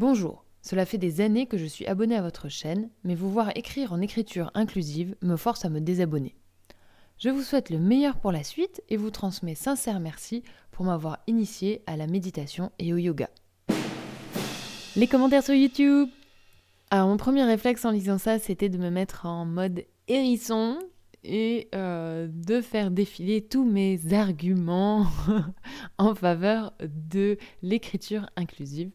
Bonjour, cela fait des années que je suis abonné à votre chaîne, mais vous voir écrire en écriture inclusive me force à me désabonner. Je vous souhaite le meilleur pour la suite et vous transmets sincère merci pour m'avoir initié à la méditation et au yoga. Les commentaires sur YouTube Alors mon premier réflexe en lisant ça, c'était de me mettre en mode hérisson et euh, de faire défiler tous mes arguments en faveur de l'écriture inclusive.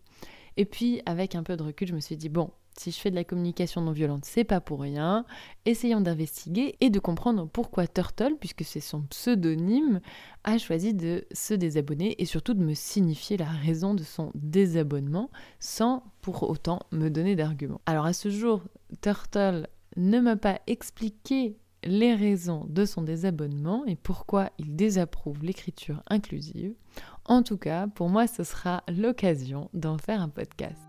Et puis, avec un peu de recul, je me suis dit, bon, si je fais de la communication non violente, c'est pas pour rien. Essayons d'investiguer et de comprendre pourquoi Turtle, puisque c'est son pseudonyme, a choisi de se désabonner et surtout de me signifier la raison de son désabonnement sans pour autant me donner d'arguments. Alors à ce jour, Turtle ne m'a pas expliqué les raisons de son désabonnement et pourquoi il désapprouve l'écriture inclusive. En tout cas, pour moi, ce sera l'occasion d'en faire un podcast.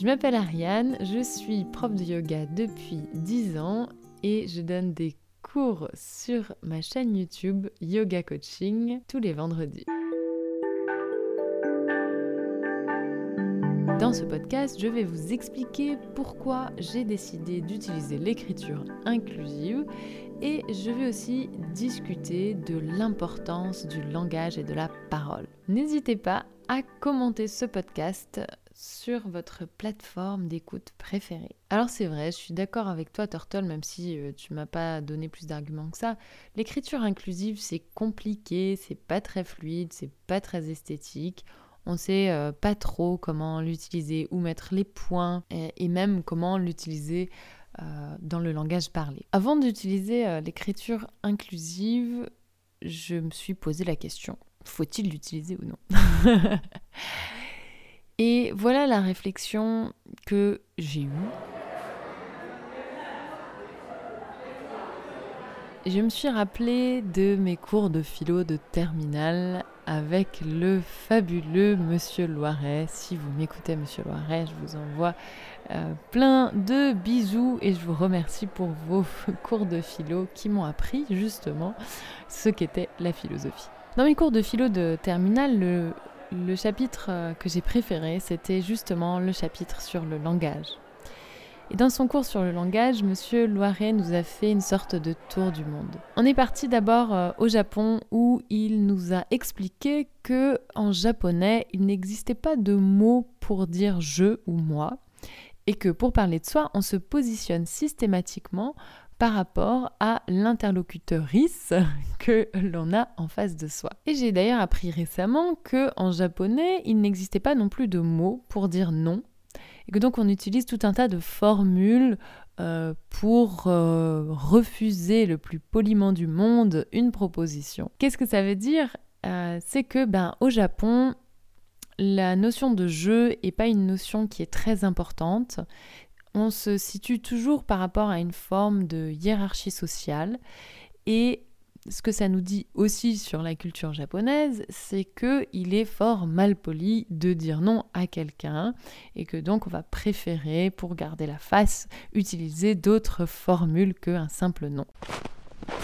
Je m'appelle Ariane, je suis prof de yoga depuis 10 ans et je donne des cours sur ma chaîne YouTube Yoga Coaching tous les vendredis. Dans ce podcast, je vais vous expliquer pourquoi j'ai décidé d'utiliser l'écriture inclusive et je vais aussi discuter de l'importance du langage et de la parole. N'hésitez pas à commenter ce podcast sur votre plateforme d'écoute préférée. Alors c'est vrai, je suis d'accord avec toi Turtle, même si euh, tu m'as pas donné plus d'arguments que ça. L'écriture inclusive, c'est compliqué, c'est pas très fluide, c'est pas très esthétique. On sait euh, pas trop comment l'utiliser, où mettre les points et, même comment l'utiliser euh, dans le langage parlé. Avant d'utiliser euh, l'écriture inclusive, je me suis posé la question faut-il l'utiliser ou non? Et voilà la réflexion que j'ai eue. Je me suis rappelé de mes cours de philo de terminale avec le fabuleux Monsieur Loiret. Si vous m'écoutez, Monsieur Loiret, je vous envoie euh, plein de bisous et je vous remercie pour vos cours de philo qui m'ont appris justement ce qu'était la philosophie. Dans mes cours de philo de terminale, le, chapitre euh, que j'ai préféré, c'était justement le chapitre sur le langage. Et dans son cours sur le langage, Monsieur Loiret nous a fait une sorte de tour du monde. On est parti d'abord euh, au Japon où il nous a expliqué que en japonais, il n'existait pas de mot pour dire je ou moi et que pour parler de soi, on se positionne systématiquement par rapport à l'interlocuteurice que l'on a en face de soi. Et j'ai d'ailleurs appris récemment que en japonais, il n'existait pas non plus de mots pour dire non et que donc on utilise tout un tas de formules euh, pour euh, refuser le plus poliment du monde une proposition. Qu'est-ce que ça veut dire? Euh, C'est que ben, au Japon, la notion de jeu n'est pas une notion qui est très importante. On se situe toujours par rapport à une forme de hiérarchie sociale et ce que ça nous dit aussi sur la culture japonaise, c'est que il est fort mal poli de dire non à quelqu'un et que donc on va préférer, pour garder la face, utiliser d'autres formules qu'un simple non.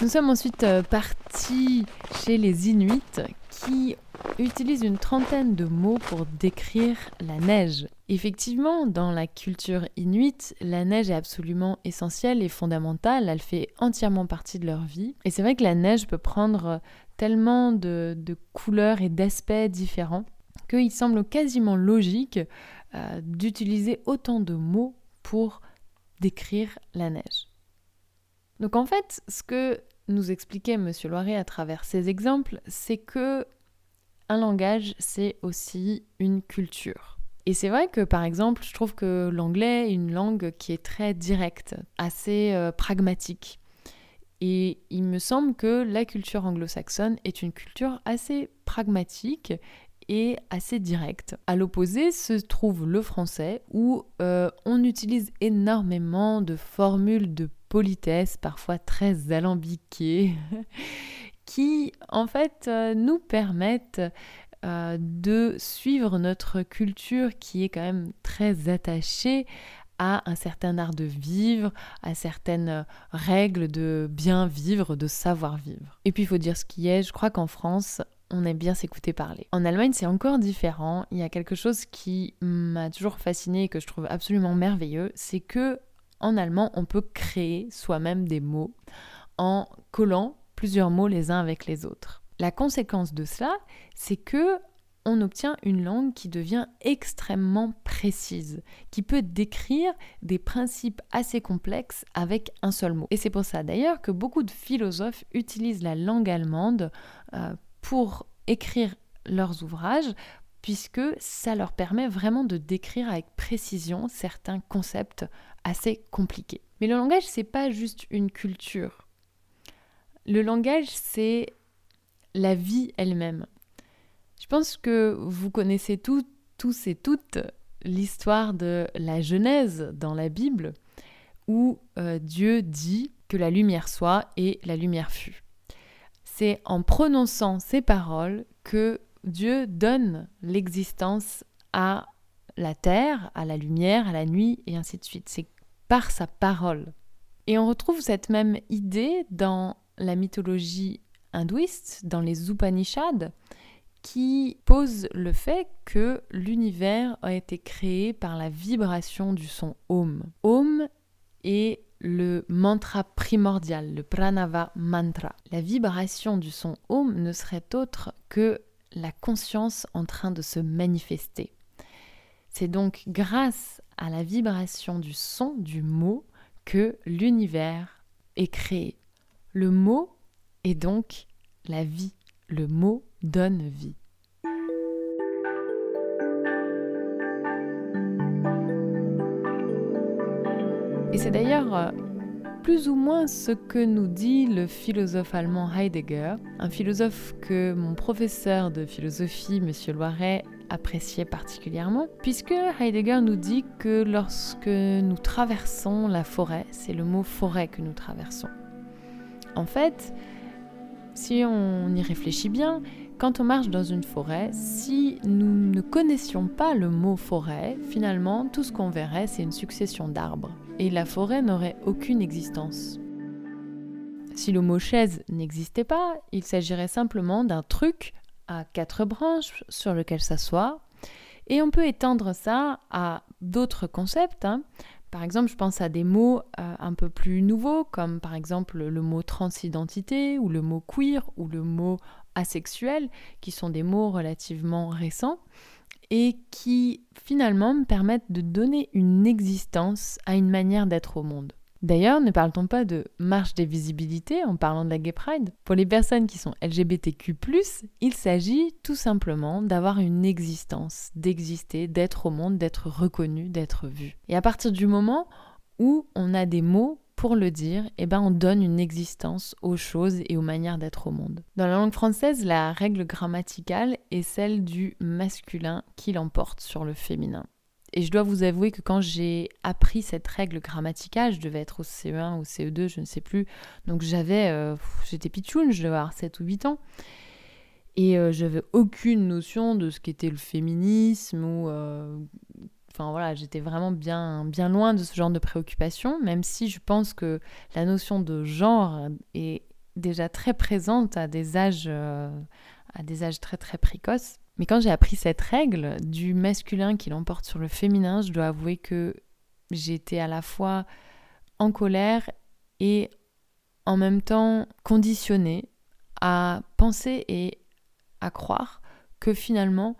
Nous sommes ensuite euh, partis chez les Inuits qui utilisent une trentaine de mots pour décrire la neige. Effectivement, dans la culture inuite, la neige est absolument essentielle et fondamentale, elle fait entièrement partie de leur vie. Et c'est vrai que la neige peut prendre tellement de, couleurs et d'aspects différents qu'il semble quasiment logique euh, d'utiliser autant de mots pour décrire la neige. Donc en fait, ce que nous expliquait M. Loiret à travers ces exemples, c'est que un langage, c'est aussi une culture. Et c'est vrai que par exemple, je trouve que l'anglais est une langue qui est très directe, assez euh, pragmatique. Et il me semble que la culture anglo-saxonne est une culture assez pragmatique et assez directe. À l'opposé se trouve le français où euh, on utilise énormément de formules de politesse, parfois très alambiquées, qui en fait euh, nous permettent euh, de suivre notre culture qui est quand même très attachée à un certain art de vivre, à certaines règles de bien vivre, de savoir vivre. Et puis il faut dire ce qui est, je crois qu'en France, on aime bien s'écouter parler. En Allemagne, c'est encore différent. Il y a quelque chose qui m'a toujours fasciné et que je trouve absolument merveilleux, c'est que en allemand, on peut créer soi-même des mots en collant plusieurs mots les uns avec les autres. La conséquence de cela, c'est que on obtient une langue qui devient extrêmement précise, qui peut décrire des principes assez complexes avec un seul mot. Et c'est pour ça d'ailleurs que beaucoup de philosophes utilisent la langue allemande euh, pour écrire leurs ouvrages, puisque ça leur permet vraiment de décrire avec précision certains concepts assez compliqués. Mais le langage, c'est pas juste une culture. Le langage, c'est la vie elle-même. Je pense que vous connaissez tous et toutes l'histoire de la Genèse dans la Bible, où euh, Dieu dit que la lumière soit et la lumière fut. C'est en prononçant ces paroles que Dieu donne l'existence à la terre, à la lumière, à la nuit, et ainsi de suite. C'est par sa parole. Et on retrouve cette même idée dans la mythologie hindouiste, dans les Upanishads, qui pose le fait que l'univers a été créé par la vibration du son Om. Om est le mantra primordial, le pranava mantra. La vibration du son Om ne serait autre que la conscience en train de se manifester. C'est donc grâce à la vibration du son du mot que l'univers est créé. Le mot est donc la vie. Le mot donne vie. Et c'est d'ailleurs euh, plus ou moins ce que nous dit le philosophe allemand Heidegger, un philosophe que mon professeur de philosophie, M. Loiret, appréciait particulièrement, puisque Heidegger nous dit que lorsque nous traversons la forêt, c'est le mot forêt que nous traversons. En fait, si on y réfléchit bien, quand on marche dans une forêt, si nous ne connaissions pas le mot forêt, finalement, tout ce qu'on verrait, c'est une succession d'arbres. Et la forêt n'aurait aucune existence. Si le mot chaise n'existait pas, il s'agirait simplement d'un truc à quatre branches sur lequel s'asseoir. Et on peut étendre ça à d'autres concepts. Hein. Par exemple, je pense à des mots euh, un peu plus nouveaux, comme par exemple le mot transidentité, ou le mot queer, ou le mot asexuel, qui sont des mots relativement récents, et qui finalement me permettent de donner une existence à une manière d'être au monde. D'ailleurs, ne parle-t-on pas de marche des visibilités en parlant de la Gay Pride? Pour les personnes qui sont LGBTQ, il s'agit tout simplement d'avoir une existence, d'exister, d'être au monde, d'être reconnu, d'être vu. Et à partir du moment où on a des mots pour le dire, eh ben on donne une existence aux choses et aux manières d'être au monde. Dans la langue française, la règle grammaticale est celle du masculin qui l'emporte sur le féminin. Et je dois vous avouer que quand j'ai appris cette règle grammaticale, je devais être au CE1 ou CE2, je ne sais plus. Donc j'avais, euh, j'étais pitchoun, je devais avoir 7 ou 8 ans. Et euh, je n'avais aucune notion de ce qu'était le féminisme ou... Euh, enfin voilà, j'étais vraiment bien, bien loin de ce genre de préoccupation, même si je pense que la notion de genre est déjà très présente à des âges, à des âges très très précoces. Mais quand j'ai appris cette règle du masculin qui l'emporte sur le féminin, je dois avouer que j'étais à la fois en colère et en même temps conditionnée à penser et à croire que finalement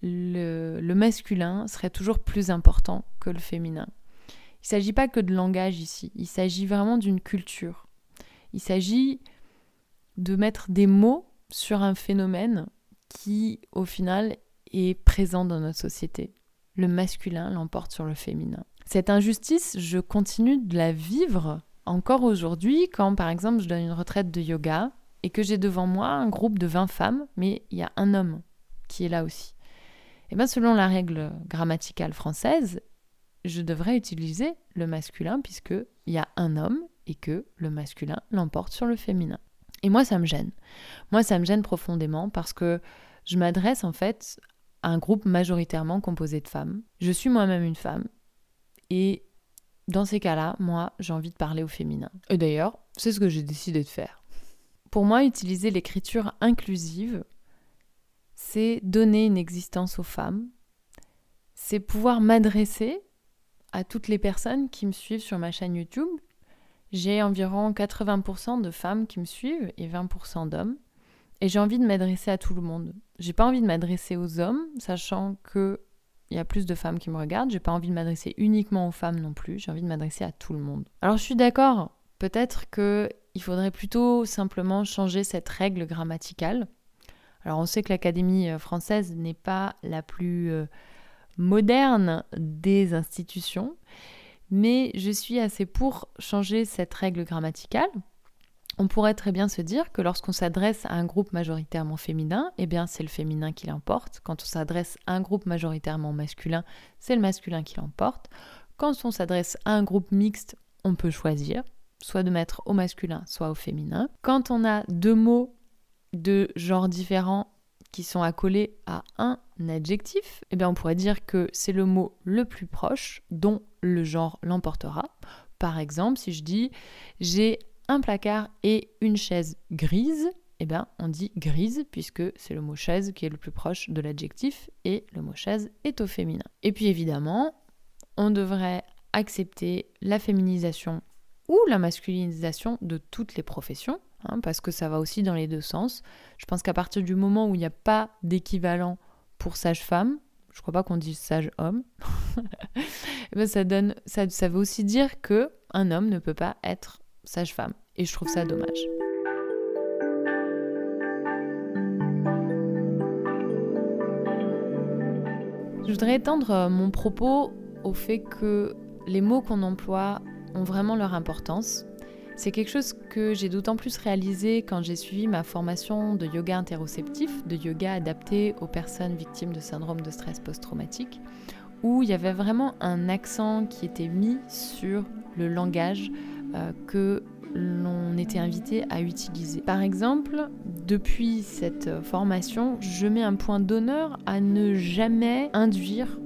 le, masculin serait toujours plus important que le féminin. Il ne s'agit pas que de langage ici, il s'agit vraiment d'une culture. Il s'agit de mettre des mots sur un phénomène qui, au final, est présent dans notre société. Le masculin l'emporte sur le féminin. Cette injustice, je continue de la vivre encore aujourd'hui quand, par exemple, je donne une retraite de yoga et que j'ai devant moi un groupe de 20 femmes, mais il y a un homme qui est là aussi. Et eh bien, selon la règle grammaticale française, je devrais utiliser le masculin puisqu'il y a un homme et que le masculin l'emporte sur le féminin. Et moi, ça me gêne. Moi, ça me gêne profondément parce que je m'adresse en fait à un groupe majoritairement composé de femmes. Je suis moi-même une femme. Et dans ces cas-là, moi, j'ai envie de parler au féminin. Et d'ailleurs, c'est ce que j'ai décidé de faire. Pour moi, utiliser l'écriture inclusive, c'est donner une existence aux femmes, c'est pouvoir m'adresser à toutes les personnes qui me suivent sur ma chaîne YouTube. J'ai environ 80% de femmes qui me suivent et 20% d'hommes. Et j'ai envie de m'adresser à tout le monde. J'ai pas envie de m'adresser aux hommes, sachant que il y a plus de femmes qui me regardent. J'ai pas envie de m'adresser uniquement aux femmes non plus. J'ai envie de m'adresser à tout le monde. Alors je suis d'accord. Peut-être que il faudrait plutôt simplement changer cette règle grammaticale. Alors on sait que l'Académie euh, française n'est pas la plus euh, moderne des institutions, mais je suis assez pour changer cette règle grammaticale. On pourrait très bien se dire que lorsqu'on s'adresse à un groupe majoritairement féminin, eh bien c'est le féminin qui l'emporte. Quand on s'adresse à un groupe majoritairement masculin, c'est le masculin qui l'emporte. Quand on s'adresse à un groupe mixte, on peut choisir, soit de mettre au masculin, soit au féminin. Quand on a deux mots de genres différents qui sont accolés à un adjectif, eh bien on pourrait dire que c'est le mot le plus proche dont le genre l'emportera. Par exemple, si je dis j'ai un placard et une chaise grise, eh bien on dit grise puisque c'est le mot chaise qui est le plus proche de l'adjectif et le mot chaise est au féminin. Et puis évidemment, on devrait accepter la féminisation ou la masculinisation de toutes les professions. Hein, parce que ça va aussi dans les deux sens. Je pense qu'à partir du moment où il n'y a pas d'équivalent pour sage-femme, je crois pas qu'on dise sage-homme, eh ben, ça, donne, ça, ça veut aussi dire que un homme ne peut pas être sage-femme. Et je trouve ça dommage. Je voudrais étendre euh, mon propos au fait que les mots qu'on emploie ont vraiment leur importance c'est quelque chose que j'ai d'autant plus réalisé quand j'ai suivi ma formation de yoga interoceptif, de yoga adapté aux personnes victimes de syndrome de stress post-traumatique, où il y avait vraiment un accent qui était mis sur le langage euh, que l'on était invité à utiliser. Par exemple, depuis cette formation, je mets un point d'honneur à ne jamais induire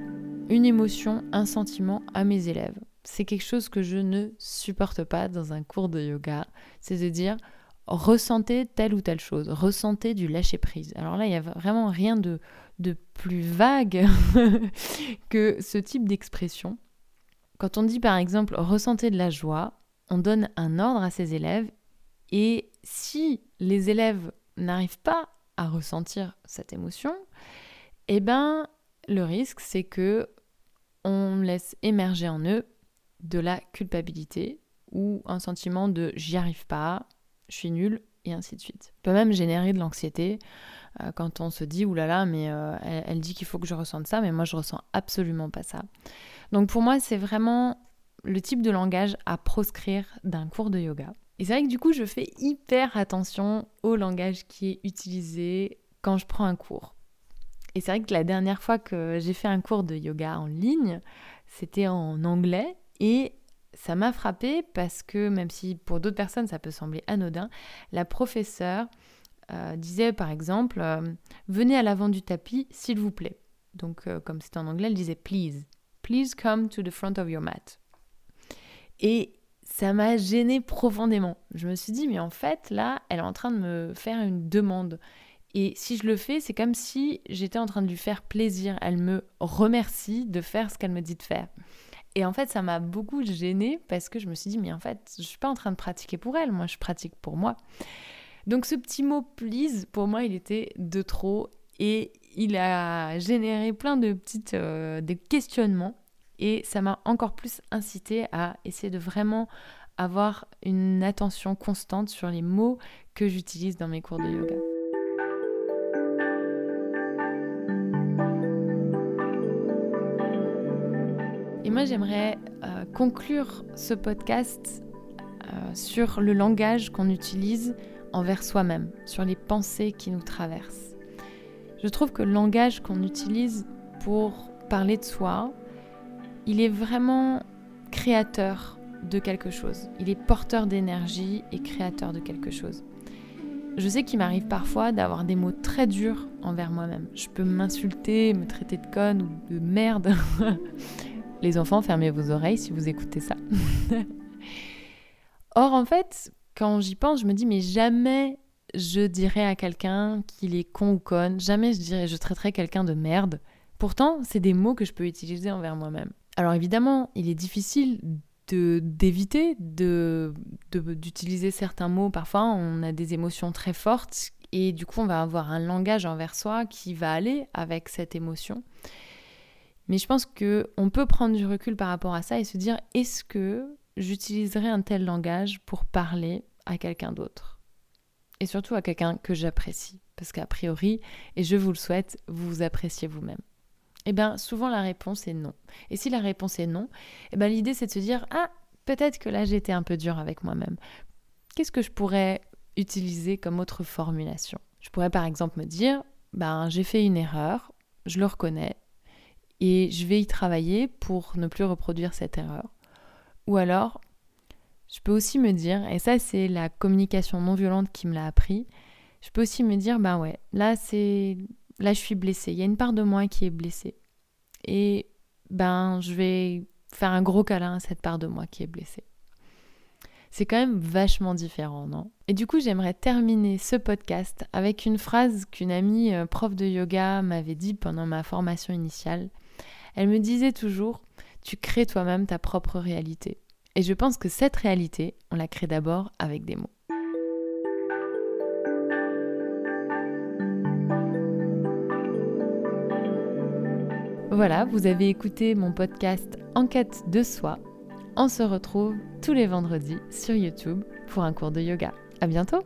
une émotion, un sentiment à mes élèves c'est quelque chose que je ne supporte pas dans un cours de yoga, c'est de dire ressentez telle ou telle chose, ressentez du lâcher prise. Alors là, il n'y a vraiment rien de, de plus vague que ce type d'expression. Quand on dit par exemple ressentez de la joie, on donne un ordre à ses élèves et si les élèves n'arrivent pas à ressentir cette émotion, eh ben le risque c'est que on laisse émerger en eux de la culpabilité ou un sentiment de j'y arrive pas, je suis nul et ainsi de suite. Ça peut même générer de l'anxiété quand on se dit oulala, mais euh, elle, dit qu'il faut que je ressente ça, mais moi je ressens absolument pas ça. Donc pour moi, c'est vraiment le type de langage à proscrire d'un cours de yoga. Et c'est vrai que du coup, je fais hyper attention au langage qui est utilisé quand je prends un cours. Et c'est vrai que la dernière fois que j'ai fait un cours de yoga en ligne, c'était en anglais et ça m'a frappé parce que même si pour d'autres personnes ça peut sembler anodin, la professeure euh, disait par exemple euh, Venez à l'avant du tapis, s'il vous plaît. Donc, euh, comme c'était en anglais, elle disait Please, please come to the front of your mat. Et ça m'a gêné profondément. Je me suis dit Mais en fait, là, elle est en train de me faire une demande. Et si je le fais, c'est comme si j'étais en train de lui faire plaisir. Elle me remercie de faire ce qu'elle me dit de faire. Et en fait, ça m'a beaucoup gênée parce que je me suis dit, mais en fait, je suis pas en train de pratiquer pour elle, moi, je pratique pour moi. Donc ce petit mot please, pour moi, il était de trop et il a généré plein de petites euh, questionnements et ça m'a encore plus incité à essayer de vraiment avoir une attention constante sur les mots que j'utilise dans mes cours de yoga. moi, j'aimerais euh, conclure ce podcast euh, sur le langage qu'on utilise envers soi-même, sur les pensées qui nous traversent. Je trouve que le langage qu'on utilise pour parler de soi, il est vraiment créateur de quelque chose. Il est porteur d'énergie et créateur de quelque chose. Je sais qu'il m'arrive parfois d'avoir des mots très durs envers moi-même. Je peux m'insulter, me traiter de conne ou de merde Les enfants, fermez vos oreilles si vous écoutez ça. Or, en fait, quand j'y pense, je me dis, mais jamais je dirais à quelqu'un qu'il est con ou conne. Jamais je dirais je traiterais quelqu'un de merde. Pourtant, c'est des mots que je peux utiliser envers moi-même. Alors évidemment, il est difficile d'éviter d'utiliser certains mots. Parfois, on a des émotions très fortes et du coup, on va avoir un langage envers soi qui va aller avec cette émotion. Mais je pense que on peut prendre du recul par rapport à ça et se dire est-ce que j'utiliserai un tel langage pour parler à quelqu'un d'autre Et surtout à quelqu'un que j'apprécie. Parce qu'a priori, et je vous le souhaite, vous vous appréciez vous-même. Eh bien, souvent la réponse est non. Et si la réponse est non, eh bien, l'idée c'est de se dire Ah, peut-être que là j'étais un peu dur avec moi-même. Qu'est-ce que je pourrais utiliser comme autre formulation? Je pourrais par exemple me dire Ben, j'ai fait une erreur, je le reconnais, et je vais y travailler pour ne plus reproduire cette erreur. Ou alors, je peux aussi me dire, et ça c'est la communication non violente qui me l'a appris, je peux aussi me dire, ben ouais, là c'est là je suis blessée, il y a une part de moi qui est blessée. Et ben je vais faire un gros câlin à cette part de moi qui est blessée. C'est quand même vachement différent, non? Et du coup, j'aimerais terminer ce podcast avec une phrase qu'une amie euh, prof de yoga m'avait dit pendant ma formation initiale. Elle me disait toujours, tu crées toi-même ta propre réalité. Et je pense que cette réalité, on la crée d'abord avec des mots. Voilà, vous avez écouté mon podcast Enquête de soi. On se retrouve tous les vendredis sur YouTube pour un cours de yoga. À bientôt!